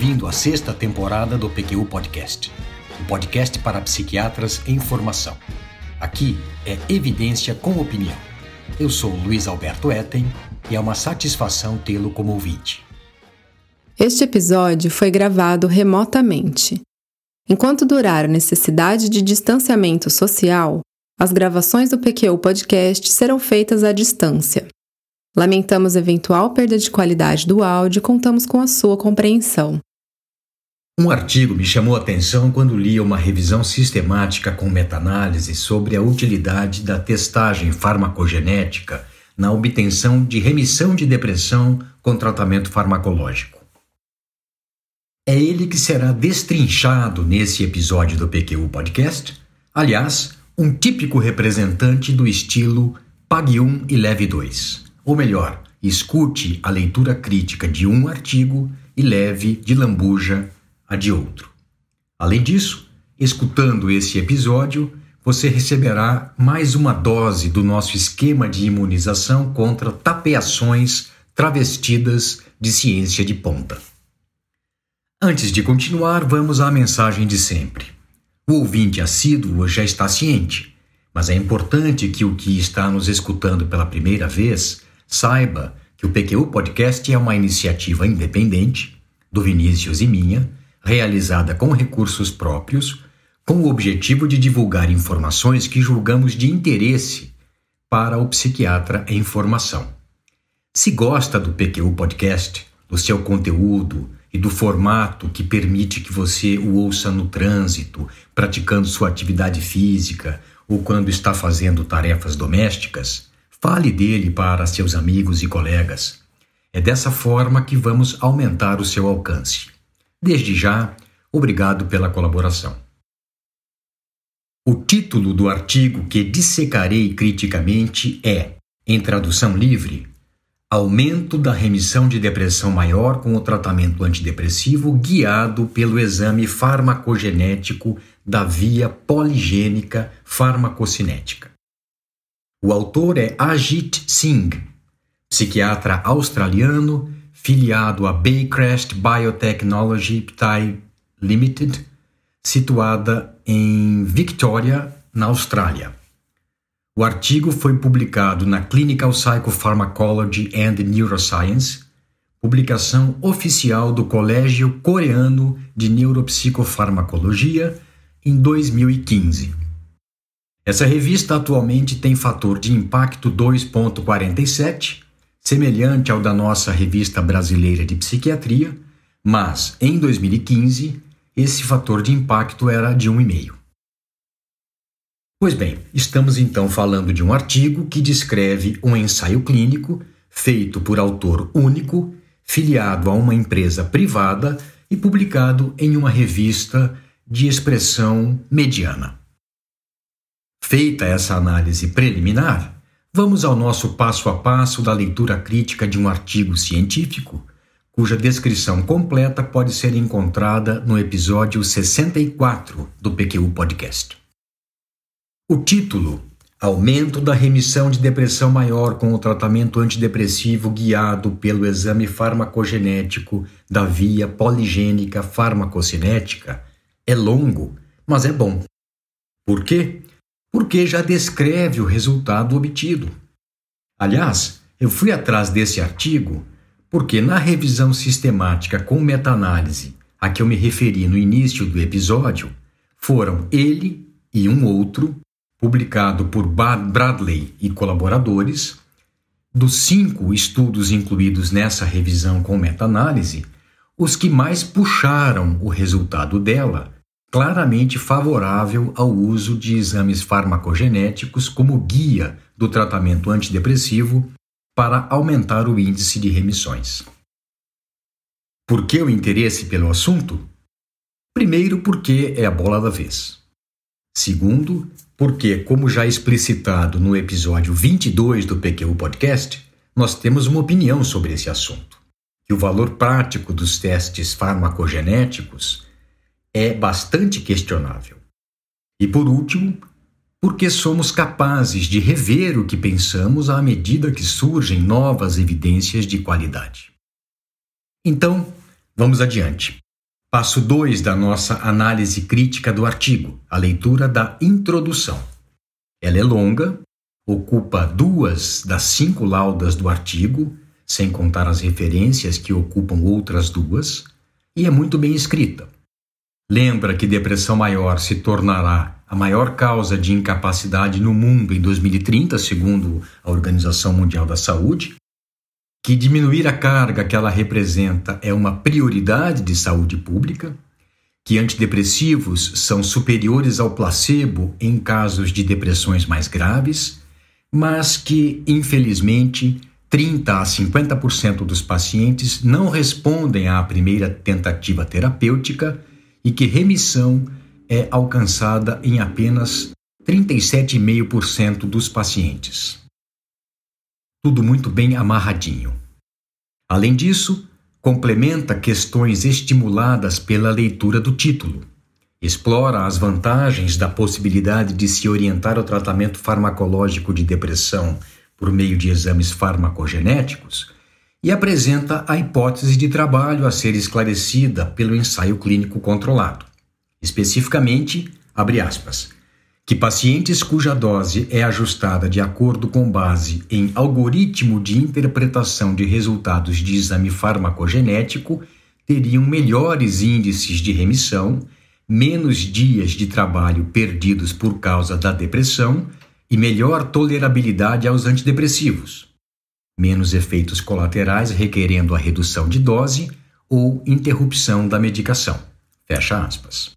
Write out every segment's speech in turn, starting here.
ouvindo a sexta temporada do PQU Podcast, um podcast para psiquiatras em formação. Aqui é evidência com opinião. Eu sou Luiz Alberto Etten e é uma satisfação tê-lo como ouvinte. Este episódio foi gravado remotamente. Enquanto durar a necessidade de distanciamento social, as gravações do PQU Podcast serão feitas à distância. Lamentamos eventual perda de qualidade do áudio e contamos com a sua compreensão. Um artigo me chamou a atenção quando li uma revisão sistemática com meta-análise sobre a utilidade da testagem farmacogenética na obtenção de remissão de depressão com tratamento farmacológico. É ele que será destrinchado nesse episódio do PQU Podcast, aliás, um típico representante do estilo Pague 1 e Leve 2. Ou melhor, escute a leitura crítica de um artigo e leve de lambuja a de outro. Além disso, escutando esse episódio, você receberá mais uma dose do nosso esquema de imunização contra tapeações travestidas de ciência de ponta. Antes de continuar, vamos à mensagem de sempre. O ouvinte assíduo já está ciente, mas é importante que o que está nos escutando pela primeira vez Saiba que o PQU Podcast é uma iniciativa independente, do Vinícius e minha, realizada com recursos próprios, com o objetivo de divulgar informações que julgamos de interesse para o psiquiatra em formação. Se gosta do PQU Podcast, do seu conteúdo e do formato que permite que você o ouça no trânsito, praticando sua atividade física ou quando está fazendo tarefas domésticas, Fale dele para seus amigos e colegas. É dessa forma que vamos aumentar o seu alcance. Desde já, obrigado pela colaboração. O título do artigo que dissecarei criticamente é, em tradução livre, Aumento da remissão de depressão maior com o tratamento antidepressivo guiado pelo exame farmacogenético da via poligênica farmacocinética. O autor é Ajit Singh, psiquiatra australiano, filiado à Baycrest Biotechnology Pty Limited, situada em Victoria, na Austrália. O artigo foi publicado na Clinical Psychopharmacology and Neuroscience, publicação oficial do Colégio Coreano de Neuropsicofarmacologia, em 2015. Essa revista atualmente tem fator de impacto 2.47, semelhante ao da nossa revista brasileira de psiquiatria, mas em 2015 esse fator de impacto era de 1,5. Pois bem, estamos então falando de um artigo que descreve um ensaio clínico feito por autor único, filiado a uma empresa privada e publicado em uma revista de expressão mediana. Feita essa análise preliminar, vamos ao nosso passo a passo da leitura crítica de um artigo científico, cuja descrição completa pode ser encontrada no episódio 64 do PQU Podcast. O título Aumento da remissão de depressão maior com o tratamento antidepressivo guiado pelo exame farmacogenético da via poligênica farmacocinética é longo, mas é bom. Por quê? Porque já descreve o resultado obtido. Aliás, eu fui atrás desse artigo porque, na revisão sistemática com meta-análise a que eu me referi no início do episódio, foram ele e um outro, publicado por Bradley e colaboradores, dos cinco estudos incluídos nessa revisão com meta-análise, os que mais puxaram o resultado dela claramente favorável ao uso de exames farmacogenéticos como guia do tratamento antidepressivo para aumentar o índice de remissões. Por que o interesse pelo assunto? Primeiro, porque é a bola da vez. Segundo, porque, como já explicitado no episódio 22 do PQ Podcast, nós temos uma opinião sobre esse assunto. Que o valor prático dos testes farmacogenéticos é bastante questionável. E por último, porque somos capazes de rever o que pensamos à medida que surgem novas evidências de qualidade. Então, vamos adiante. Passo 2 da nossa análise crítica do artigo, a leitura da introdução. Ela é longa, ocupa duas das cinco laudas do artigo, sem contar as referências que ocupam outras duas, e é muito bem escrita. Lembra que depressão maior se tornará a maior causa de incapacidade no mundo em 2030, segundo a Organização Mundial da Saúde, que diminuir a carga que ela representa é uma prioridade de saúde pública, que antidepressivos são superiores ao placebo em casos de depressões mais graves, mas que, infelizmente, 30 a 50% dos pacientes não respondem à primeira tentativa terapêutica e que remissão é alcançada em apenas 37,5% dos pacientes tudo muito bem amarradinho. Além disso, complementa questões estimuladas pela leitura do título. Explora as vantagens da possibilidade de se orientar o tratamento farmacológico de depressão por meio de exames farmacogenéticos e apresenta a hipótese de trabalho a ser esclarecida pelo ensaio clínico controlado. Especificamente, abre aspas, que pacientes cuja dose é ajustada de acordo com base em algoritmo de interpretação de resultados de exame farmacogenético teriam melhores índices de remissão, menos dias de trabalho perdidos por causa da depressão e melhor tolerabilidade aos antidepressivos, menos efeitos colaterais requerendo a redução de dose ou interrupção da medicação. Fecha aspas.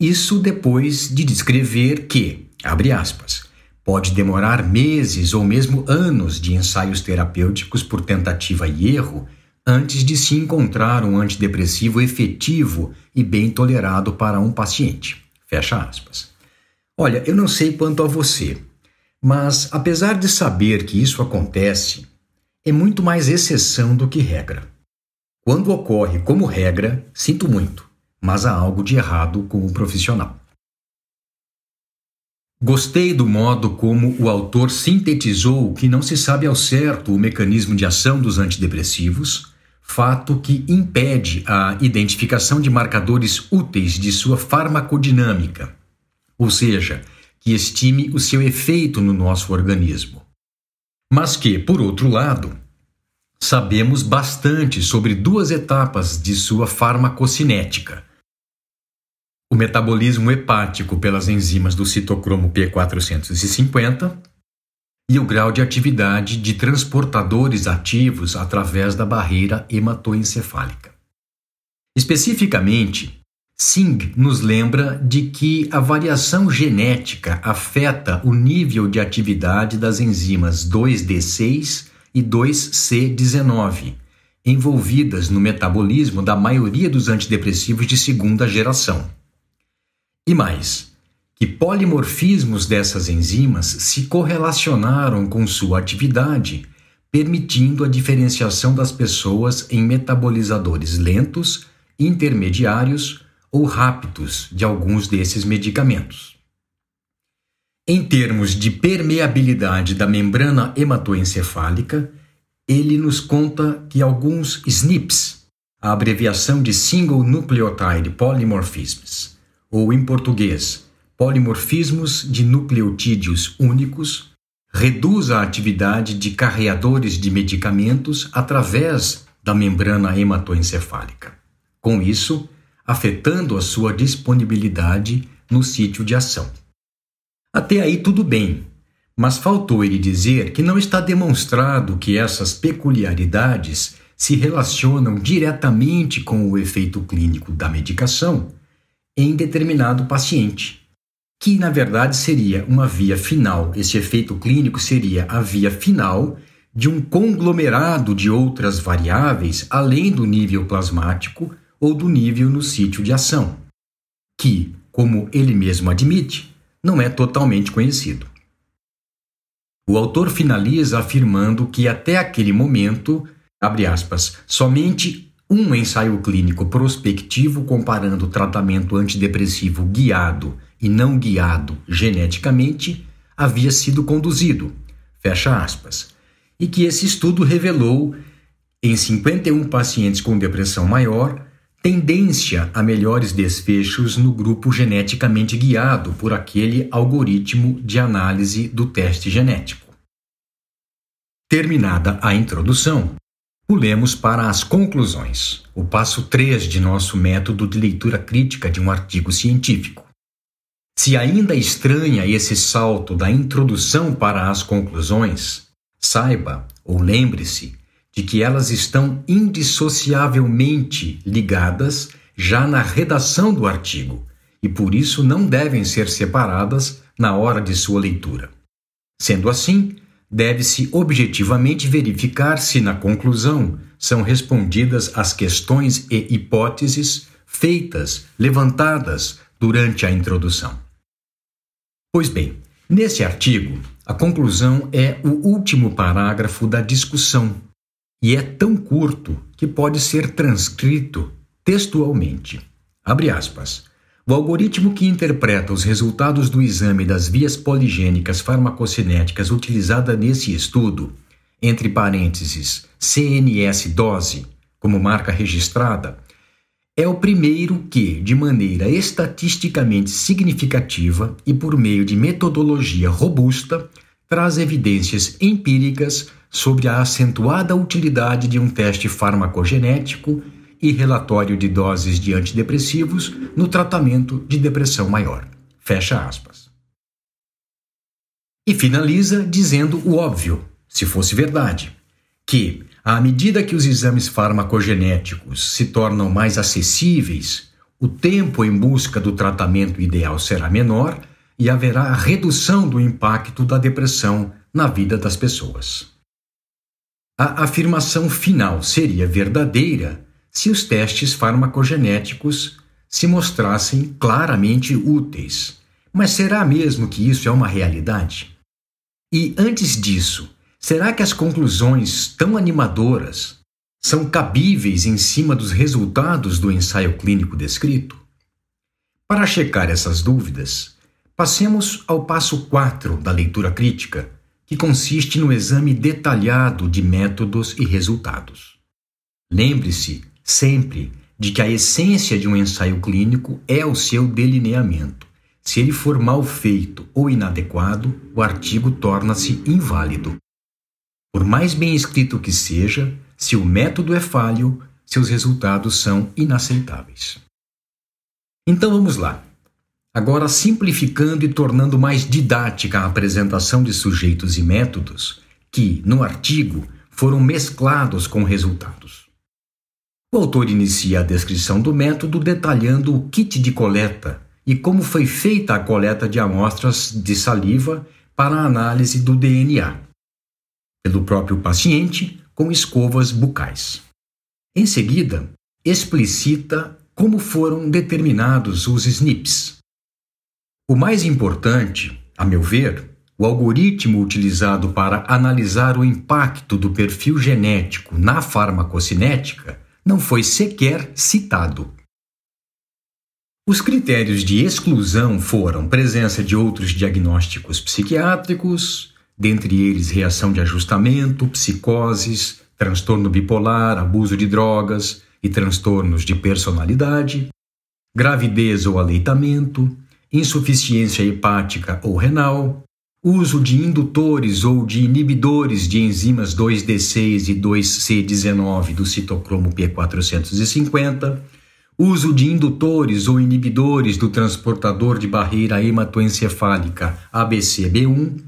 Isso depois de descrever que, abre aspas, pode demorar meses ou mesmo anos de ensaios terapêuticos por tentativa e erro antes de se encontrar um antidepressivo efetivo e bem tolerado para um paciente. Fecha aspas. Olha, eu não sei quanto a você, mas apesar de saber que isso acontece, é muito mais exceção do que regra. Quando ocorre como regra, sinto muito mas há algo de errado com o profissional. Gostei do modo como o autor sintetizou que não se sabe ao certo o mecanismo de ação dos antidepressivos, fato que impede a identificação de marcadores úteis de sua farmacodinâmica, ou seja, que estime o seu efeito no nosso organismo. Mas que, por outro lado, sabemos bastante sobre duas etapas de sua farmacocinética, o metabolismo hepático pelas enzimas do citocromo P450 e o grau de atividade de transportadores ativos através da barreira hematoencefálica. Especificamente, Singh nos lembra de que a variação genética afeta o nível de atividade das enzimas 2D6 e 2C19, envolvidas no metabolismo da maioria dos antidepressivos de segunda geração. E mais, que polimorfismos dessas enzimas se correlacionaram com sua atividade, permitindo a diferenciação das pessoas em metabolizadores lentos, intermediários ou rápidos de alguns desses medicamentos. Em termos de permeabilidade da membrana hematoencefálica, ele nos conta que alguns SNPs, a abreviação de Single Nucleotide Polymorphisms, ou em português, polimorfismos de nucleotídeos únicos, reduz a atividade de carreadores de medicamentos através da membrana hematoencefálica. Com isso, afetando a sua disponibilidade no sítio de ação. Até aí tudo bem, mas faltou ele dizer que não está demonstrado que essas peculiaridades se relacionam diretamente com o efeito clínico da medicação em determinado paciente, que na verdade seria uma via final. Esse efeito clínico seria a via final de um conglomerado de outras variáveis além do nível plasmático ou do nível no sítio de ação, que, como ele mesmo admite, não é totalmente conhecido. O autor finaliza afirmando que até aquele momento, aspas, somente um ensaio clínico prospectivo comparando tratamento antidepressivo guiado e não guiado geneticamente havia sido conduzido, fecha aspas, e que esse estudo revelou em 51 pacientes com depressão maior tendência a melhores desfechos no grupo geneticamente guiado por aquele algoritmo de análise do teste genético. Terminada a introdução, pulemos para as conclusões, o passo 3 de nosso método de leitura crítica de um artigo científico. Se ainda estranha esse salto da introdução para as conclusões, saiba ou lembre-se de que elas estão indissociavelmente ligadas já na redação do artigo e por isso não devem ser separadas na hora de sua leitura. Sendo assim, deve-se objetivamente verificar se na conclusão são respondidas as questões e hipóteses feitas, levantadas durante a introdução. Pois bem, nesse artigo, a conclusão é o último parágrafo da discussão e é tão curto que pode ser transcrito textualmente. Abre aspas. O algoritmo que interpreta os resultados do exame das vias poligênicas farmacocinéticas utilizada nesse estudo, entre parênteses, CNS dose, como marca registrada, é o primeiro que, de maneira estatisticamente significativa e por meio de metodologia robusta, traz evidências empíricas sobre a acentuada utilidade de um teste farmacogenético e relatório de doses de antidepressivos no tratamento de depressão maior. Fecha aspas. E finaliza dizendo o óbvio, se fosse verdade, que, à medida que os exames farmacogenéticos se tornam mais acessíveis, o tempo em busca do tratamento ideal será menor e haverá a redução do impacto da depressão na vida das pessoas. A afirmação final seria verdadeira se os testes farmacogenéticos se mostrassem claramente úteis. Mas será mesmo que isso é uma realidade? E antes disso, será que as conclusões tão animadoras são cabíveis em cima dos resultados do ensaio clínico descrito? Para checar essas dúvidas, Passemos ao passo 4 da leitura crítica, que consiste no exame detalhado de métodos e resultados. Lembre-se sempre de que a essência de um ensaio clínico é o seu delineamento. Se ele for mal feito ou inadequado, o artigo torna-se inválido. Por mais bem escrito que seja, se o método é falho, seus resultados são inaceitáveis. Então vamos lá. Agora, simplificando e tornando mais didática a apresentação de sujeitos e métodos que, no artigo, foram mesclados com resultados. O autor inicia a descrição do método detalhando o kit de coleta e como foi feita a coleta de amostras de saliva para a análise do DNA, pelo próprio paciente com escovas bucais. Em seguida, explicita como foram determinados os SNPs, o mais importante, a meu ver, o algoritmo utilizado para analisar o impacto do perfil genético na farmacocinética não foi sequer citado. Os critérios de exclusão foram presença de outros diagnósticos psiquiátricos, dentre eles reação de ajustamento, psicoses, transtorno bipolar, abuso de drogas e transtornos de personalidade, gravidez ou aleitamento, insuficiência hepática ou renal, uso de indutores ou de inibidores de enzimas 2D6 e 2C19 do citocromo P450, uso de indutores ou inibidores do transportador de barreira hematoencefálica ABCB1,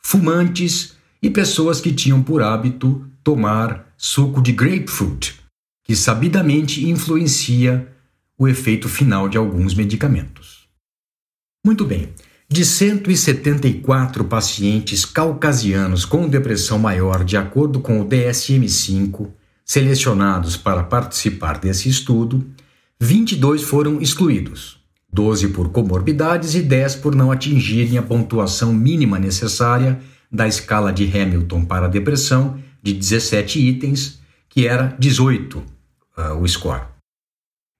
fumantes e pessoas que tinham por hábito tomar suco de grapefruit, que sabidamente influencia o efeito final de alguns medicamentos. Muito bem. De 174 pacientes caucasianos com depressão maior, de acordo com o DSM-5, selecionados para participar desse estudo, 22 foram excluídos, 12 por comorbidades e 10 por não atingirem a pontuação mínima necessária da escala de Hamilton para depressão, de 17 itens, que era 18 uh, o score.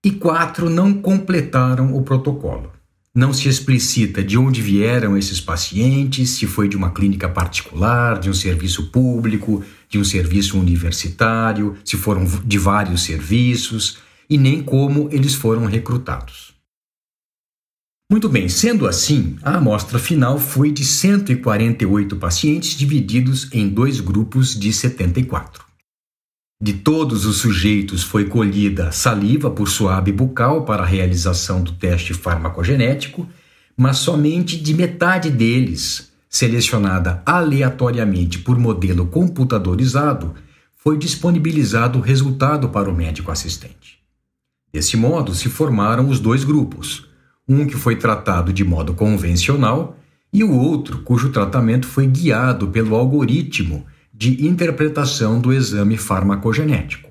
E 4 não completaram o protocolo. Não se explicita de onde vieram esses pacientes, se foi de uma clínica particular, de um serviço público, de um serviço universitário, se foram de vários serviços, e nem como eles foram recrutados. Muito bem, sendo assim, a amostra final foi de 148 pacientes divididos em dois grupos de 74. De todos os sujeitos foi colhida saliva por suave bucal para a realização do teste farmacogenético, mas somente de metade deles, selecionada aleatoriamente por modelo computadorizado, foi disponibilizado o resultado para o médico assistente. Desse modo, se formaram os dois grupos um que foi tratado de modo convencional e o outro cujo tratamento foi guiado pelo algoritmo de interpretação do exame farmacogenético.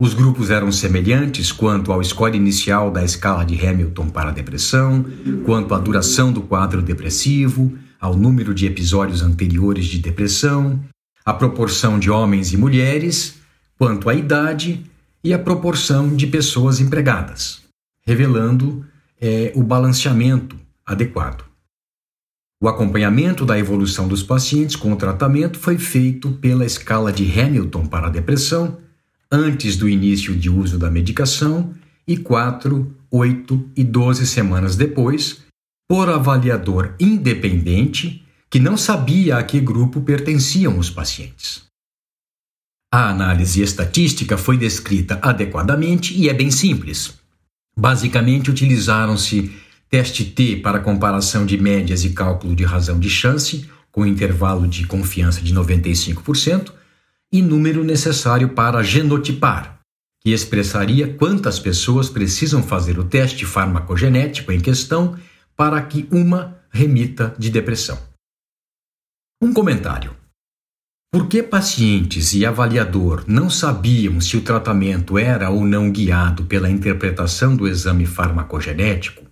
Os grupos eram semelhantes quanto ao score inicial da escala de Hamilton para a depressão, quanto à duração do quadro depressivo, ao número de episódios anteriores de depressão, à proporção de homens e mulheres, quanto à idade e à proporção de pessoas empregadas, revelando é, o balanceamento adequado. O acompanhamento da evolução dos pacientes com o tratamento foi feito pela escala de Hamilton para a depressão, antes do início de uso da medicação, e 4, 8 e 12 semanas depois, por avaliador independente que não sabia a que grupo pertenciam os pacientes. A análise estatística foi descrita adequadamente e é bem simples. Basicamente, utilizaram-se teste T para comparação de médias e cálculo de razão de chance, com intervalo de confiança de 95%, e número necessário para genotipar, que expressaria quantas pessoas precisam fazer o teste farmacogenético em questão para que uma remita de depressão. Um comentário. Por que pacientes e avaliador não sabiam se o tratamento era ou não guiado pela interpretação do exame farmacogenético?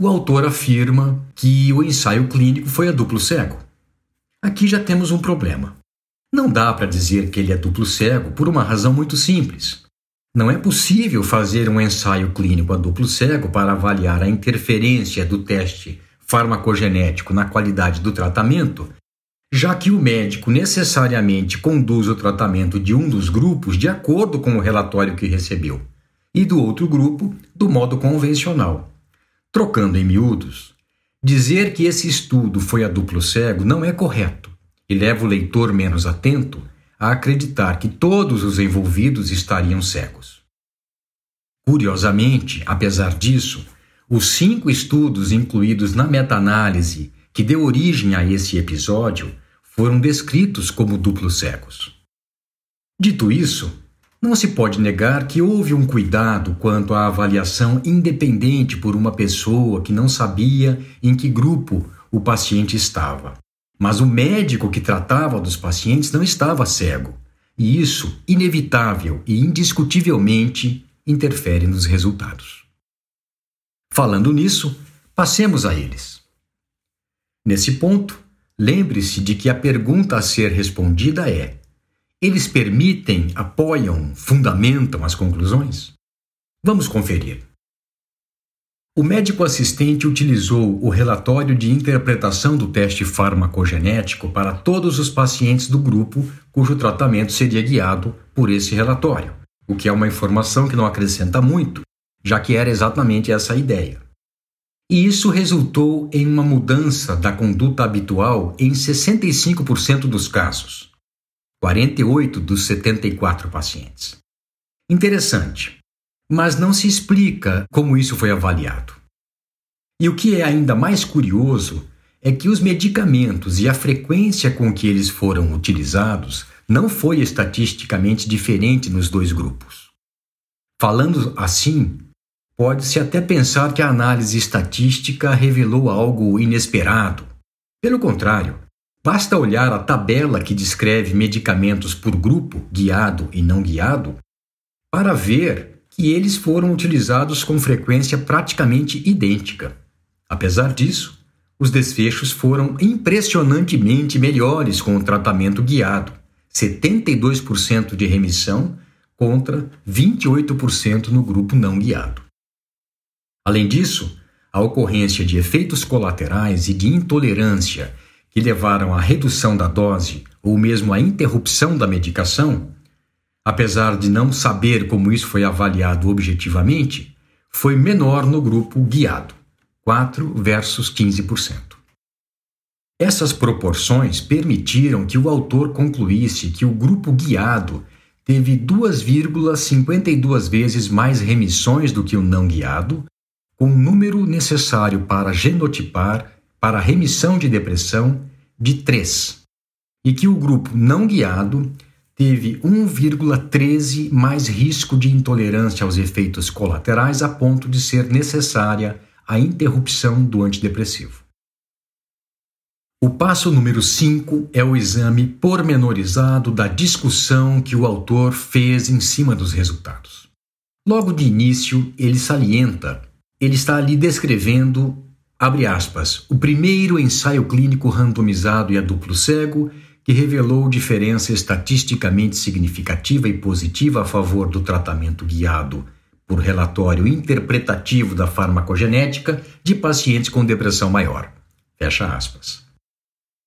O autor afirma que o ensaio clínico foi a duplo cego. Aqui já temos um problema. Não dá para dizer que ele é duplo cego por uma razão muito simples. Não é possível fazer um ensaio clínico a duplo cego para avaliar a interferência do teste farmacogenético na qualidade do tratamento já que o médico necessariamente conduz o tratamento de um dos grupos de acordo com o relatório que recebeu, e do outro grupo do modo convencional. Trocando em miúdos, dizer que esse estudo foi a duplo cego não é correto e leva o leitor menos atento a acreditar que todos os envolvidos estariam cegos. Curiosamente, apesar disso, os cinco estudos incluídos na meta-análise que deu origem a esse episódio foram descritos como duplos cegos. Dito isso, não se pode negar que houve um cuidado quanto à avaliação independente por uma pessoa que não sabia em que grupo o paciente estava. Mas o médico que tratava dos pacientes não estava cego, e isso, inevitável e indiscutivelmente, interfere nos resultados. Falando nisso, passemos a eles. Nesse ponto, lembre-se de que a pergunta a ser respondida é: eles permitem, apoiam, fundamentam as conclusões? Vamos conferir. O médico assistente utilizou o relatório de interpretação do teste farmacogenético para todos os pacientes do grupo cujo tratamento seria guiado por esse relatório, o que é uma informação que não acrescenta muito, já que era exatamente essa a ideia. E isso resultou em uma mudança da conduta habitual em 65% dos casos, 48 dos 74 pacientes. Interessante, mas não se explica como isso foi avaliado. E o que é ainda mais curioso é que os medicamentos e a frequência com que eles foram utilizados não foi estatisticamente diferente nos dois grupos. Falando assim, Pode-se até pensar que a análise estatística revelou algo inesperado. Pelo contrário, basta olhar a tabela que descreve medicamentos por grupo, guiado e não guiado, para ver que eles foram utilizados com frequência praticamente idêntica. Apesar disso, os desfechos foram impressionantemente melhores com o tratamento guiado, 72% de remissão contra 28% no grupo não guiado. Além disso, a ocorrência de efeitos colaterais e de intolerância que levaram à redução da dose ou mesmo à interrupção da medicação, apesar de não saber como isso foi avaliado objetivamente, foi menor no grupo guiado, 4 versus 15%. Essas proporções permitiram que o autor concluísse que o grupo guiado teve 2,52 vezes mais remissões do que o não guiado, com o número necessário para genotipar para remissão de depressão de 3, e que o grupo não guiado teve 1,13 mais risco de intolerância aos efeitos colaterais a ponto de ser necessária a interrupção do antidepressivo. O passo número 5 é o exame pormenorizado da discussão que o autor fez em cima dos resultados. Logo de início, ele salienta, ele está ali descrevendo, abre aspas, o primeiro ensaio clínico randomizado e a duplo cego que revelou diferença estatisticamente significativa e positiva a favor do tratamento guiado por relatório interpretativo da farmacogenética de pacientes com depressão maior. Fecha aspas.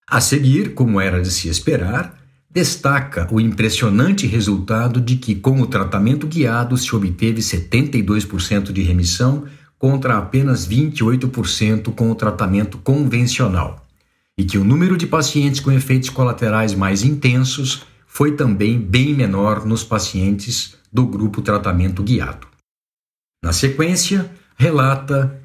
A seguir, como era de se esperar, destaca o impressionante resultado de que, com o tratamento guiado, se obteve 72% de remissão contra apenas 28% com o tratamento convencional e que o número de pacientes com efeitos colaterais mais intensos foi também bem menor nos pacientes do grupo tratamento guiado. Na sequência, relata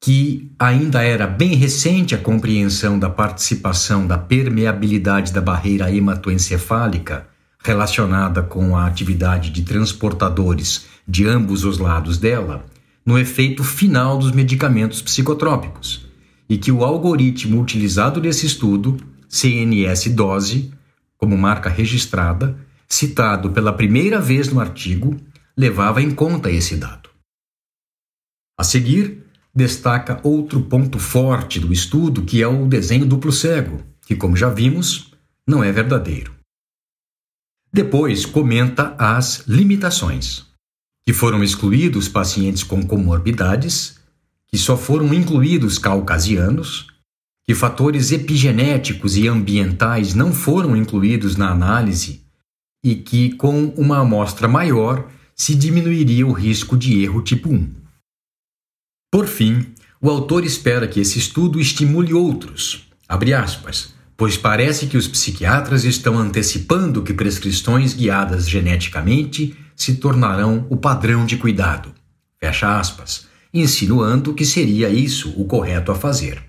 que ainda era bem recente a compreensão da participação da permeabilidade da barreira hematoencefálica relacionada com a atividade de transportadores de ambos os lados dela no efeito final dos medicamentos psicotrópicos e que o algoritmo utilizado nesse estudo, CNS-dose, como marca registrada, citado pela primeira vez no artigo, levava em conta esse dado. A seguir, destaca outro ponto forte do estudo, que é o desenho duplo cego, que, como já vimos, não é verdadeiro. Depois comenta as limitações, que foram excluídos pacientes com comorbidades que só foram incluídos caucasianos, que fatores epigenéticos e ambientais não foram incluídos na análise e que, com uma amostra maior, se diminuiria o risco de erro tipo 1. Por fim, o autor espera que esse estudo estimule outros, aspas, pois parece que os psiquiatras estão antecipando que prescrições guiadas geneticamente se tornarão o padrão de cuidado. Fecha aspas insinuando que seria isso o correto a fazer.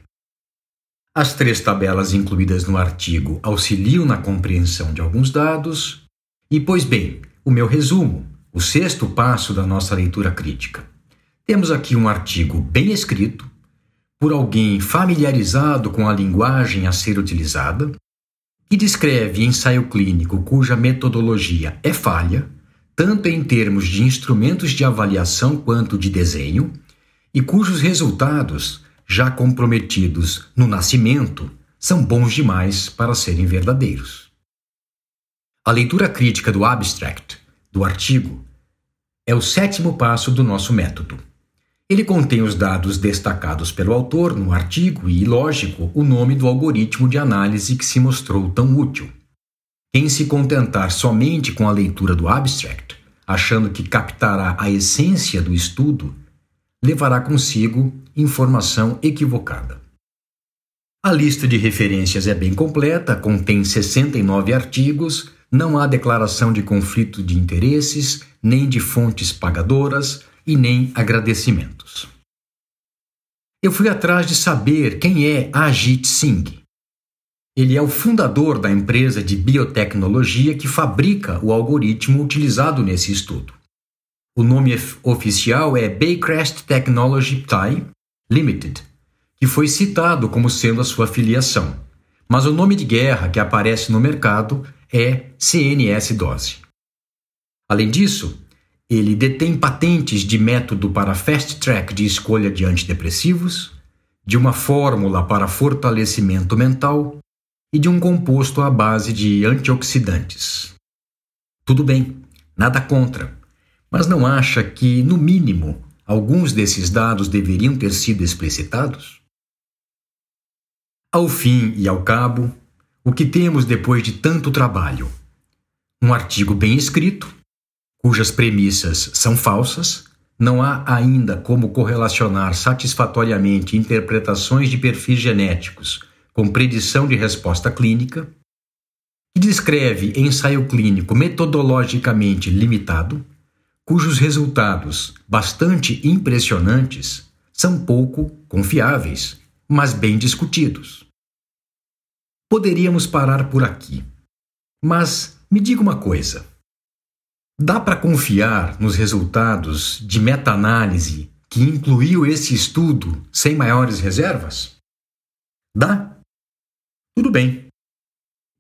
As três tabelas incluídas no artigo auxiliam na compreensão de alguns dados, e, pois bem, o meu resumo, o sexto passo da nossa leitura crítica. Temos aqui um artigo bem escrito, por alguém familiarizado com a linguagem a ser utilizada, que descreve ensaio clínico cuja metodologia é falha, tanto em termos de instrumentos de avaliação quanto de desenho, e cujos resultados, já comprometidos no nascimento, são bons demais para serem verdadeiros. A leitura crítica do abstract, do artigo, é o sétimo passo do nosso método. Ele contém os dados destacados pelo autor no artigo e, lógico, o nome do algoritmo de análise que se mostrou tão útil. Quem se contentar somente com a leitura do abstract, achando que captará a essência do estudo, levará consigo informação equivocada. A lista de referências é bem completa, contém 69 artigos, não há declaração de conflito de interesses, nem de fontes pagadoras e nem agradecimentos. Eu fui atrás de saber quem é Ajit Singh. Ele é o fundador da empresa de biotecnologia que fabrica o algoritmo utilizado nesse estudo. O nome oficial é Baycrest Technology Thai Limited, que foi citado como sendo a sua filiação, mas o nome de guerra que aparece no mercado é CNS-dose. Além disso, ele detém patentes de método para fast track de escolha de antidepressivos, de uma fórmula para fortalecimento mental e de um composto à base de antioxidantes. Tudo bem, nada contra mas não acha que, no mínimo, alguns desses dados deveriam ter sido explicitados? Ao fim e ao cabo, o que temos depois de tanto trabalho? Um artigo bem escrito, cujas premissas são falsas, não há ainda como correlacionar satisfatoriamente interpretações de perfis genéticos com predição de resposta clínica, que descreve ensaio clínico metodologicamente limitado, cujos resultados, bastante impressionantes, são pouco confiáveis, mas bem discutidos. Poderíamos parar por aqui. Mas me diga uma coisa: dá para confiar nos resultados de meta-análise que incluiu esse estudo sem maiores reservas? Dá? Tudo bem.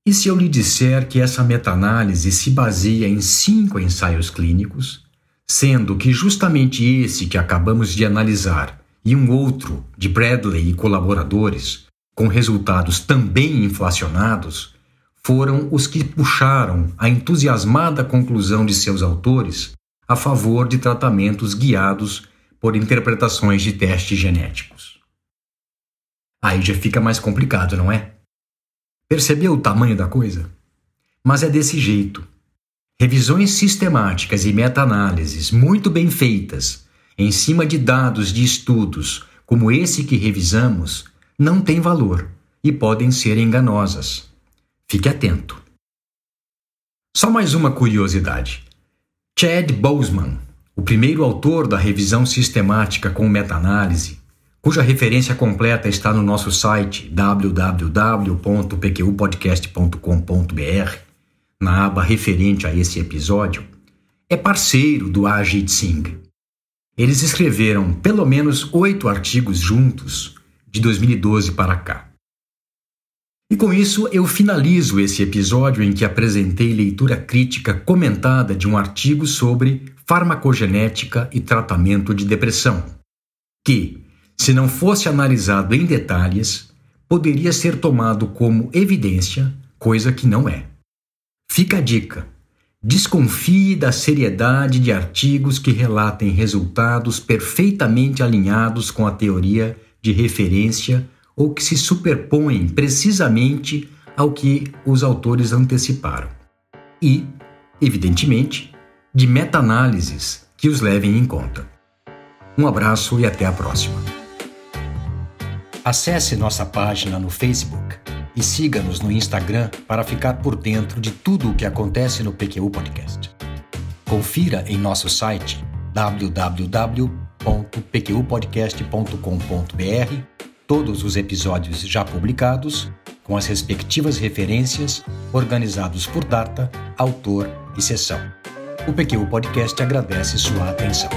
E se eu lhe disser que essa meta-análise se baseia em cinco ensaios clínicos, sendo que justamente esse que acabamos de analisar e um outro de Bradley e colaboradores, com resultados também inflacionados, foram os que puxaram a entusiasmada conclusão de seus autores a favor de tratamentos guiados por interpretações de testes genéticos. Aí já fica mais complicado, não é? Percebeu o tamanho da coisa? Mas é desse jeito. Revisões sistemáticas e meta-análises muito bem feitas, em cima de dados de estudos como esse que revisamos, não têm valor e podem ser enganosas. Fique atento. Só mais uma curiosidade. Chad Boseman, o primeiro autor da revisão sistemática com meta-análise, cuja referência completa está no nosso site www.pqpodcast.com.br, na aba referente a esse episódio, é parceiro do Ajit Singh. Eles escreveram pelo menos oito artigos juntos de 2012 para cá. E com isso eu finalizo esse episódio em que apresentei leitura crítica comentada de um artigo sobre farmacogenética e tratamento de depressão, que, se não fosse analisado em detalhes, poderia ser tomado como evidência, coisa que não é. Fica a dica: desconfie da seriedade de artigos que relatem resultados perfeitamente alinhados com a teoria de referência ou que se superpõem precisamente ao que os autores anteciparam. E, evidentemente, de meta-análises que os levem em conta. Um abraço e até a próxima. Acesse nossa página no Facebook e siga-nos no Instagram para ficar por dentro de tudo o que acontece no PQU Podcast. Confira em nosso site www.pqpodcast.com.br todos os episódios já publicados, com as respectivas referências, organizados por data, autor e sessão. O PQ Podcast agradece sua atenção.